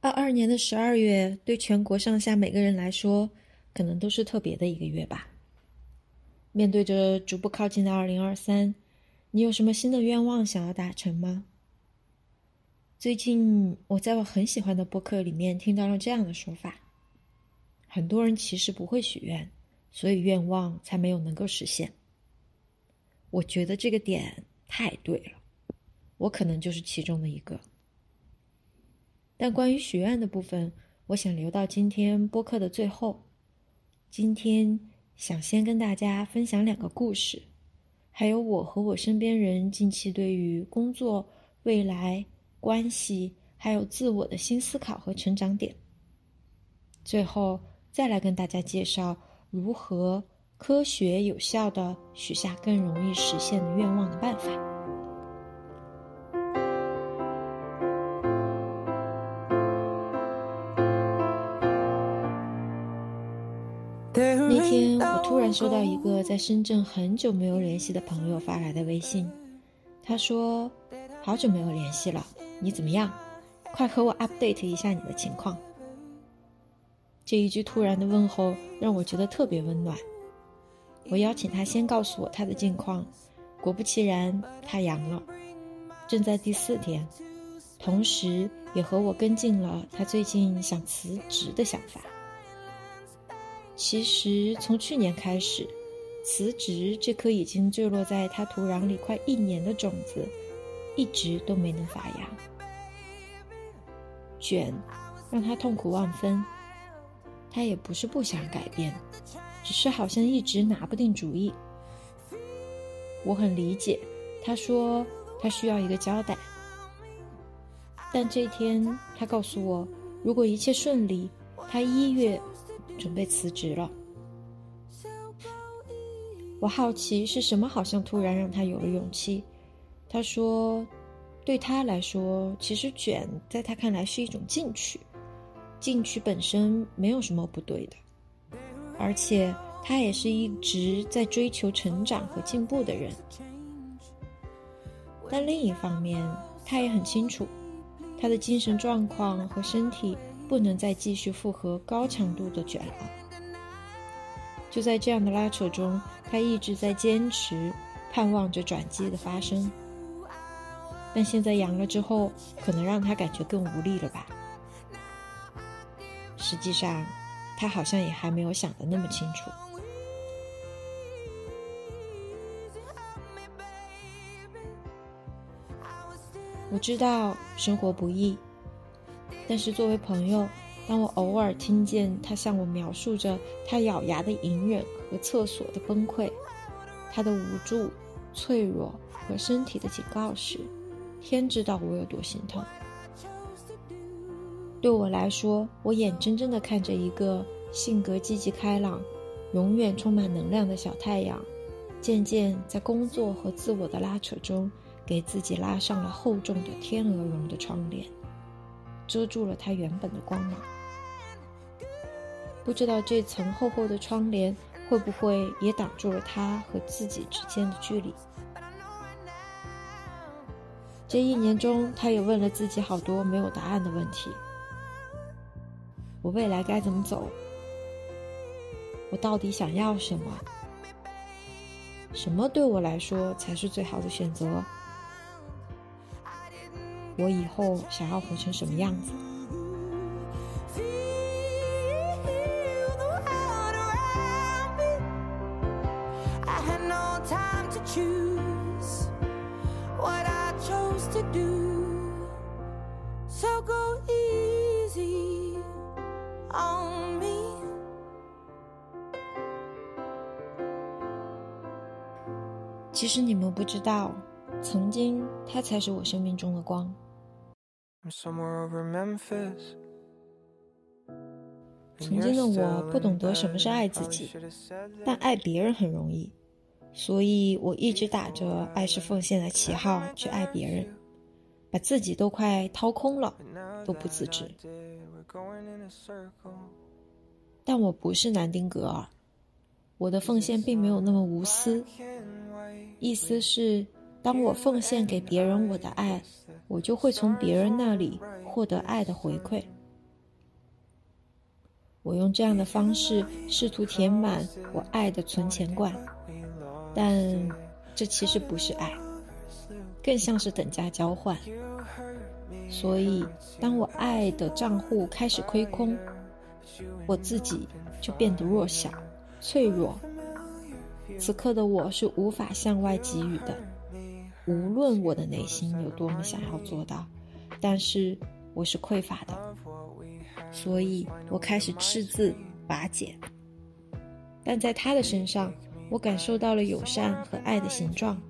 二二年的十二月，对全国上下每个人来说，可能都是特别的一个月吧。面对着逐步靠近的二零二三，你有什么新的愿望想要达成吗？最近我在我很喜欢的播客里面听到了这样的说法：很多人其实不会许愿，所以愿望才没有能够实现。我觉得这个点太对了，我可能就是其中的一个。但关于许愿的部分，我想留到今天播客的最后。今天想先跟大家分享两个故事，还有我和我身边人近期对于工作、未来、关系，还有自我的新思考和成长点。最后再来跟大家介绍如何科学有效的许下更容易实现的愿望的办法。突然收到一个在深圳很久没有联系的朋友发来的微信，他说：“好久没有联系了，你怎么样？快和我 update 一下你的情况。”这一句突然的问候让我觉得特别温暖。我邀请他先告诉我他的近况，果不其然，他阳了，正在第四天，同时也和我跟进了他最近想辞职的想法。其实从去年开始，辞职这颗已经坠落在他土壤里快一年的种子，一直都没能发芽。卷让他痛苦万分，他也不是不想改变，只是好像一直拿不定主意。我很理解，他说他需要一个交代，但这天他告诉我，如果一切顺利，他一月。准备辞职了。我好奇是什么，好像突然让他有了勇气。他说：“对他来说，其实卷在他看来是一种进取，进取本身没有什么不对的，而且他也是一直在追求成长和进步的人。但另一方面，他也很清楚，他的精神状况和身体。”不能再继续复合高强度的卷了。就在这样的拉扯中，他一直在坚持，盼望着转机的发生。但现在阳了之后，可能让他感觉更无力了吧？实际上，他好像也还没有想的那么清楚。我知道生活不易。但是作为朋友，当我偶尔听见他向我描述着他咬牙的隐忍和厕所的崩溃，他的无助、脆弱和身体的警告时，天知道我有多心疼。对我来说，我眼睁睁地看着一个性格积极开朗、永远充满能量的小太阳，渐渐在工作和自我的拉扯中，给自己拉上了厚重的天鹅绒的窗帘。遮住了他原本的光芒，不知道这层厚厚的窗帘会不会也挡住了他和自己之间的距离。这一年中，他也问了自己好多没有答案的问题：我未来该怎么走？我到底想要什么？什么对我来说才是最好的选择？我以后想要活成什么样子？其实你们不知道，曾经他才是我生命中的光。曾经的我不懂得什么是爱自己，但爱别人很容易，所以我一直打着爱是奉献的旗号去爱别人，把自己都快掏空了，都不自知。但我不是南丁格尔，我的奉献并没有那么无私，意思是，当我奉献给别人我的爱。我就会从别人那里获得爱的回馈，我用这样的方式试图填满我爱的存钱罐，但这其实不是爱，更像是等价交换。所以，当我爱的账户开始亏空，我自己就变得弱小、脆弱。此刻的我是无法向外给予的，无论我的内心有多么想要做到，但是我是匮乏的。所以我开始赤字瓦解。但在他的身上，我感受到了友善和爱的形状，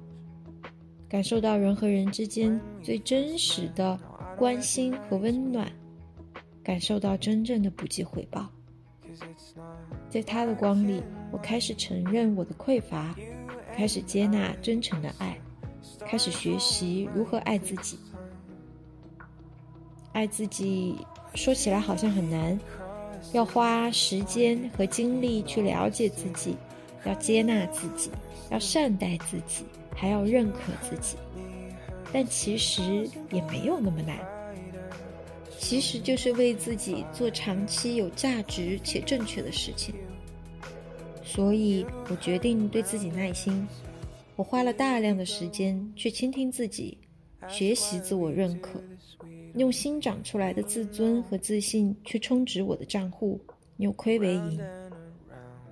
感受到人和人之间最真实的。关心和温暖，感受到真正的不计回报。在他的光里，我开始承认我的匮乏，开始接纳真诚的爱，开始学习如何爱自己。爱自己说起来好像很难，要花时间和精力去了解自己，要接纳自己，要善待自己，还要认可自己。但其实也没有那么难，其实就是为自己做长期有价值且正确的事情。所以我决定对自己耐心，我花了大量的时间去倾听自己，学习自我认可，用新长出来的自尊和自信去充值我的账户，扭亏为盈。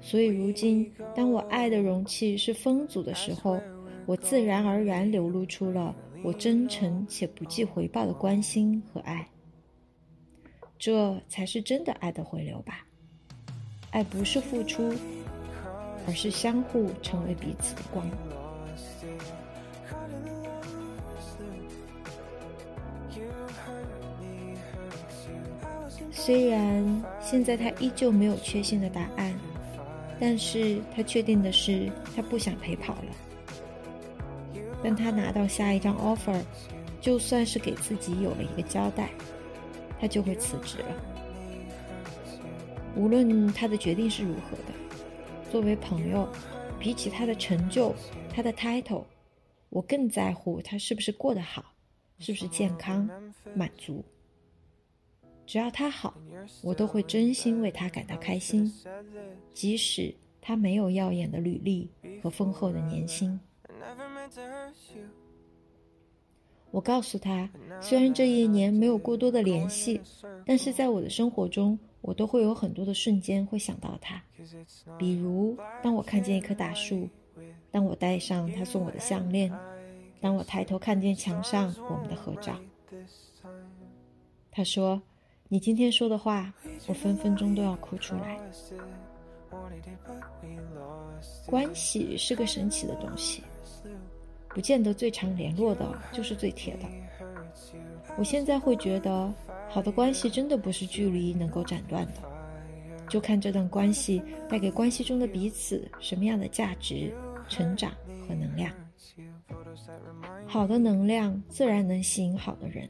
所以如今，当我爱的容器是丰足的时候，我自然而然流露出了。我真诚且不计回报的关心和爱，这才是真的爱的回流吧。爱不是付出，而是相互成为彼此的光。虽然现在他依旧没有确信的答案，但是他确定的是，他不想陪跑了。当他拿到下一张 offer，就算是给自己有了一个交代，他就会辞职了。无论他的决定是如何的，作为朋友，比起他的成就、他的 title，我更在乎他是不是过得好，是不是健康、满足。只要他好，我都会真心为他感到开心，即使他没有耀眼的履历和丰厚的年薪。我告诉他，虽然这一年没有过多的联系，但是在我的生活中，我都会有很多的瞬间会想到他。比如，当我看见一棵大树，当我戴上他送我的项链，当我抬头看见墙上我们的合照。他说：“你今天说的话，我分分钟都要哭出来。”关系是个神奇的东西。不见得最常联络的就是最铁的。我现在会觉得，好的关系真的不是距离能够斩断的，就看这段关系带给关系中的彼此什么样的价值、成长和能量。好的能量自然能吸引好的人，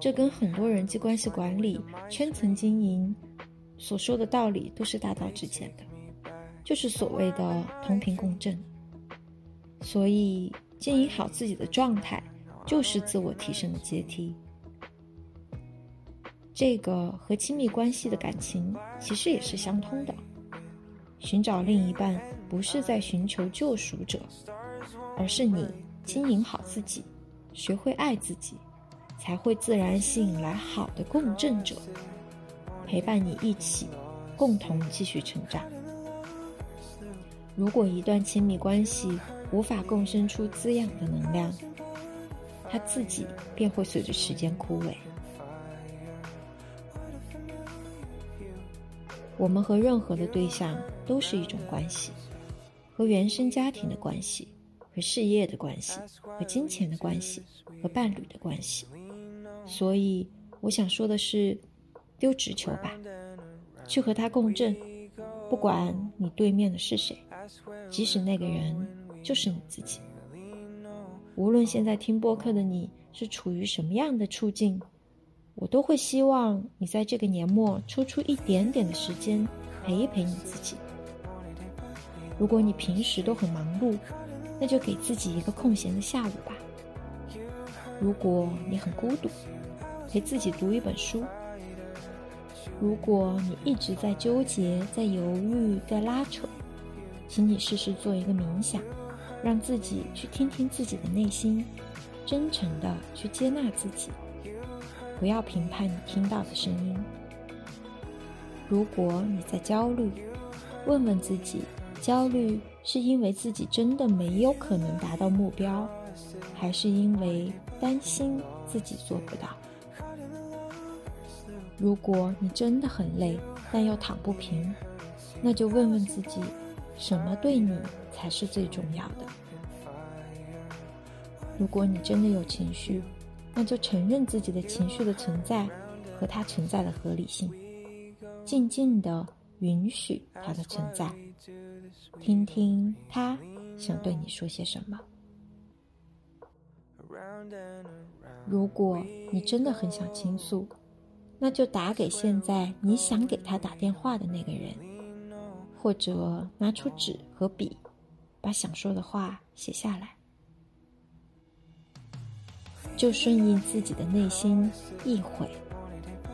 这跟很多人际关系管理、圈层经营所说的道理都是大道至简的，就是所谓的同频共振。所以，经营好自己的状态，就是自我提升的阶梯。这个和亲密关系的感情其实也是相通的。寻找另一半，不是在寻求救赎者，而是你经营好自己，学会爱自己，才会自然吸引来好的共振者，陪伴你一起，共同继续成长。如果一段亲密关系，无法共生出滋养的能量，它自己便会随着时间枯萎。我们和任何的对象都是一种关系，和原生家庭的关系，和事业的关系，和金钱的关系，和伴侣的关系。所以，我想说的是，丢直球吧，去和他共振，不管你对面的是谁，即使那个人。就是你自己。无论现在听播客的你是处于什么样的处境，我都会希望你在这个年末抽出一点点的时间陪一陪你自己。如果你平时都很忙碌，那就给自己一个空闲的下午吧。如果你很孤独，陪自己读一本书。如果你一直在纠结、在犹豫、在拉扯，请你试试做一个冥想，让自己去听听自己的内心，真诚的去接纳自己，不要评判你听到的声音。如果你在焦虑，问问自己：焦虑是因为自己真的没有可能达到目标，还是因为担心自己做不到？如果你真的很累，但又躺不平，那就问问自己：什么对你才是最重要的？如果你真的有情绪，那就承认自己的情绪的存在和它存在的合理性。静静的允许它的存在，听听它想对你说些什么。如果你真的很想倾诉，那就打给现在你想给他打电话的那个人，或者拿出纸和笔，把想说的话写下来，就顺应自己的内心意会。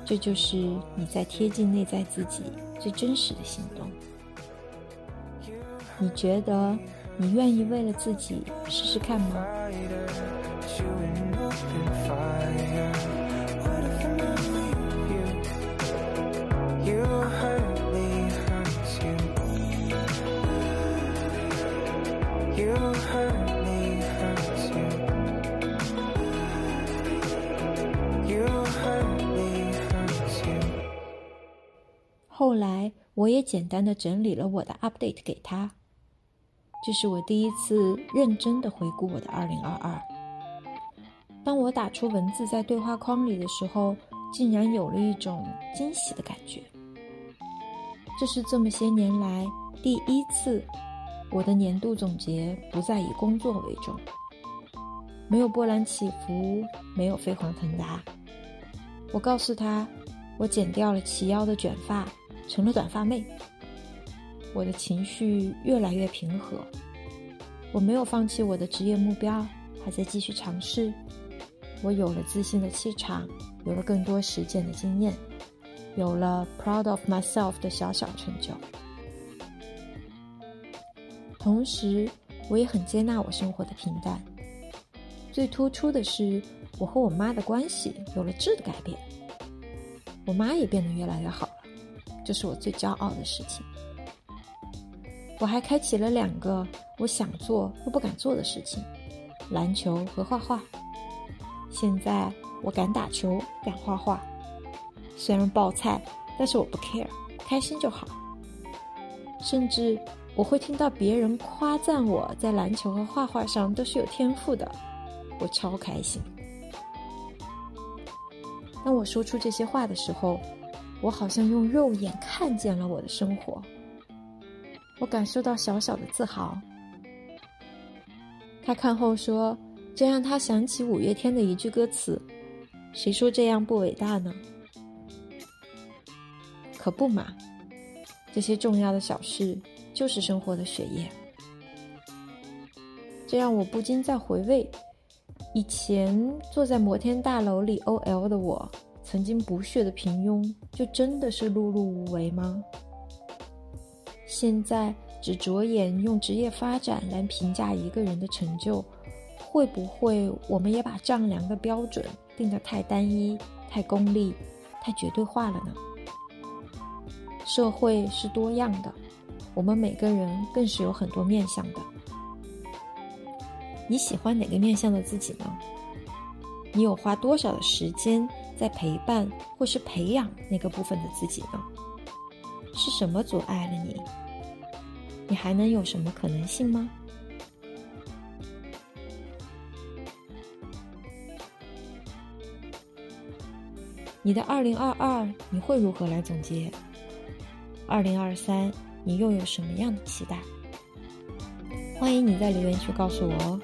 这就是你在贴近内在自己最真实的行动。你觉得你愿意为了自己试试看吗？后来，我也简单的整理了我的 update 给他。这是我第一次认真的回顾我的2022。当我打出文字在对话框里的时候，竟然有了一种惊喜的感觉。这是这么些年来第一次，我的年度总结不再以工作为重，没有波澜起伏，没有飞黄腾达。我告诉他，我剪掉了齐腰的卷发。成了短发妹，我的情绪越来越平和。我没有放弃我的职业目标，还在继续尝试。我有了自信的气场，有了更多实践的经验，有了 proud of myself 的小小成就。同时，我也很接纳我生活的平淡。最突出的是，我和我妈的关系有了质的改变。我妈也变得越来越好了。这是我最骄傲的事情。我还开启了两个我想做又不敢做的事情：篮球和画画。现在我敢打球，敢画画，虽然爆菜，但是我不 care，开心就好。甚至我会听到别人夸赞我在篮球和画画上都是有天赋的，我超开心。当我说出这些话的时候。我好像用肉眼看见了我的生活，我感受到小小的自豪。他看后说：“这让他想起五月天的一句歌词：‘谁说这样不伟大呢？’可不嘛，这些重要的小事就是生活的血液。这让我不禁在回味，以前坐在摩天大楼里 OL 的我。”曾经不屑的平庸，就真的是碌碌无为吗？现在只着眼用职业发展来评价一个人的成就，会不会我们也把丈量的标准定得太单一、太功利、太绝对化了呢？社会是多样的，我们每个人更是有很多面相的。你喜欢哪个面相的自己呢？你有花多少的时间？在陪伴或是培养那个部分的自己呢？是什么阻碍了你？你还能有什么可能性吗？你的二零二二你会如何来总结？二零二三你又有什么样的期待？欢迎你在留言区告诉我哦。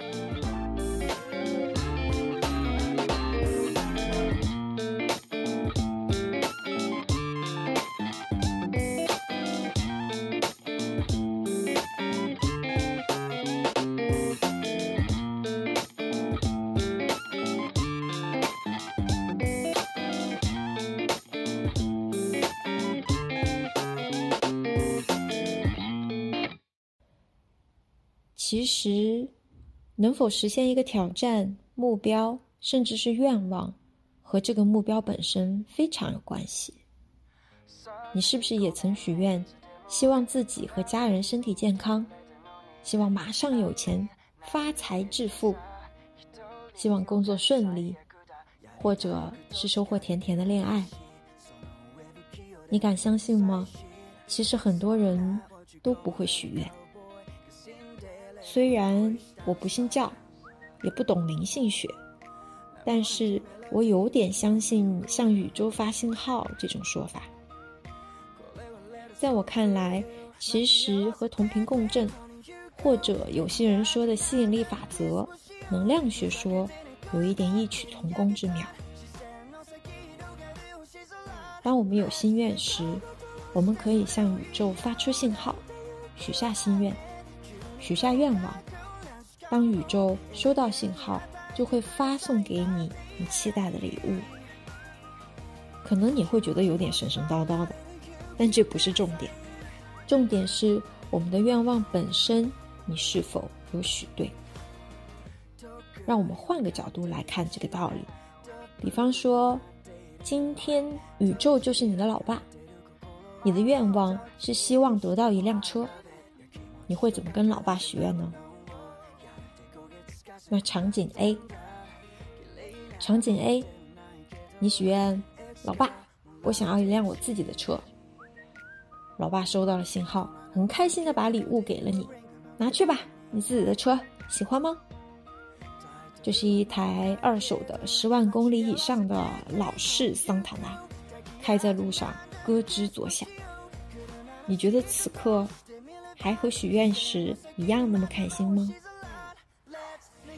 能否实现一个挑战、目标，甚至是愿望，和这个目标本身非常有关系。你是不是也曾许愿，希望自己和家人身体健康，希望马上有钱、发财致富，希望工作顺利，或者是收获甜甜的恋爱？你敢相信吗？其实很多人都不会许愿。虽然我不信教，也不懂灵性学，但是我有点相信向宇宙发信号这种说法。在我看来，其实和同频共振，或者有些人说的吸引力法则、能量学说，有一点异曲同工之妙。当我们有心愿时，我们可以向宇宙发出信号，许下心愿。许下愿望，当宇宙收到信号，就会发送给你你期待的礼物。可能你会觉得有点神神叨叨的，但这不是重点，重点是我们的愿望本身，你是否有许对？让我们换个角度来看这个道理，比方说，今天宇宙就是你的老爸，你的愿望是希望得到一辆车。你会怎么跟老爸许愿呢？那场景 A，场景 A，你许愿，老爸，我想要一辆我自己的车。老爸收到了信号，很开心的把礼物给了你，拿去吧，你自己的车，喜欢吗？这是一台二手的十万公里以上的老式桑塔纳，开在路上咯吱作响。你觉得此刻？还和许愿时一样那么开心吗？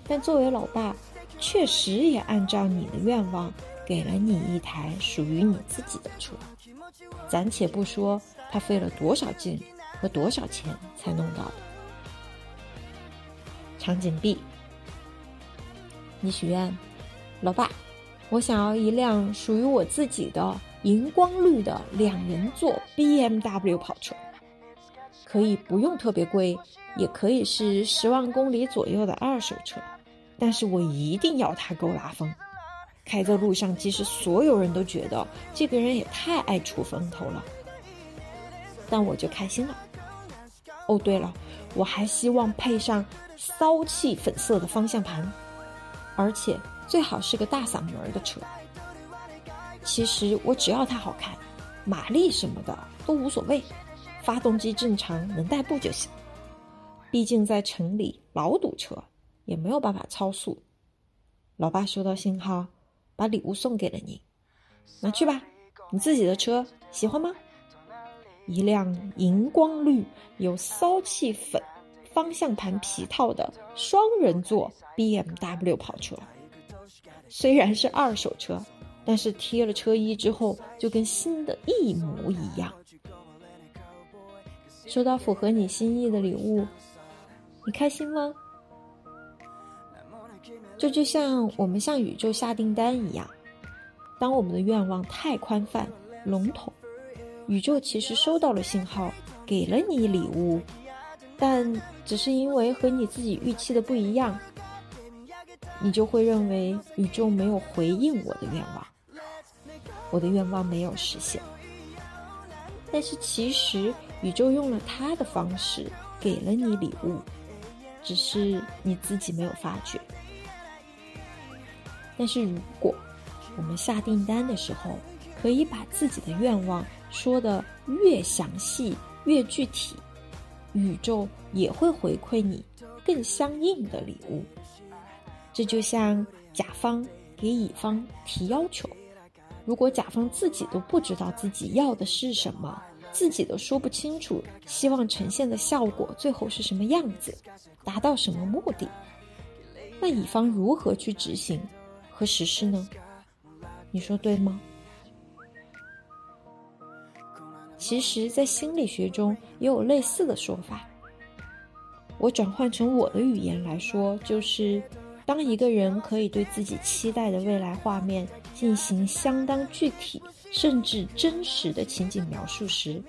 但作为老爸，确实也按照你的愿望给了你一台属于你自己的车。暂且不说他费了多少劲和多少钱才弄到的。场景 B，你许愿，老爸，我想要一辆属于我自己的荧光绿的两人座 BMW 跑车。可以不用特别贵，也可以是十万公里左右的二手车，但是我一定要它够拉风。开在路上，即使所有人都觉得这个人也太爱出风头了，但我就开心了。哦，对了，我还希望配上骚气粉色的方向盘，而且最好是个大嗓门的车。其实我只要它好看，马力什么的都无所谓。发动机正常，能代步就行。毕竟在城里老堵车，也没有办法超速。老爸收到信号，把礼物送给了你，拿去吧，你自己的车，喜欢吗？一辆荧光绿、有骚气粉方向盘皮套的双人座 BMW 跑车。虽然是二手车，但是贴了车衣之后，就跟新的一模一样。收到符合你心意的礼物，你开心吗？这就像我们向宇宙下订单一样，当我们的愿望太宽泛、笼统，宇宙其实收到了信号，给了你礼物，但只是因为和你自己预期的不一样，你就会认为宇宙没有回应我的愿望，我的愿望没有实现。但是其实。宇宙用了他的方式给了你礼物，只是你自己没有发觉。但是如果我们下订单的时候，可以把自己的愿望说的越详细、越具体，宇宙也会回馈你更相应的礼物。这就像甲方给乙方提要求，如果甲方自己都不知道自己要的是什么。自己都说不清楚，希望呈现的效果最后是什么样子，达到什么目的？那乙方如何去执行和实施呢？你说对吗？其实，在心理学中也有类似的说法。我转换成我的语言来说，就是当一个人可以对自己期待的未来画面进行相当具体。甚至真实的情景描述时，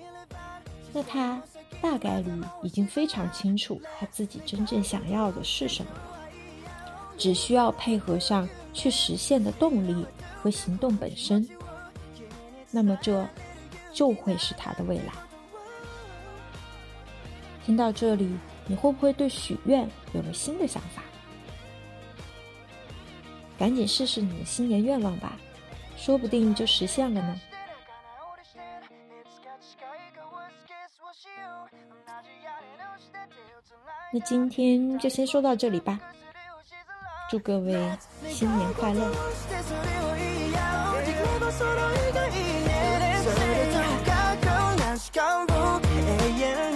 那他大概率已经非常清楚他自己真正想要的是什么，只需要配合上去实现的动力和行动本身，那么这就会是他的未来。听到这里，你会不会对许愿有了新的想法？赶紧试试你的新年愿望吧，说不定就实现了呢。那今天就先说到这里吧，祝各位新年快乐。yeah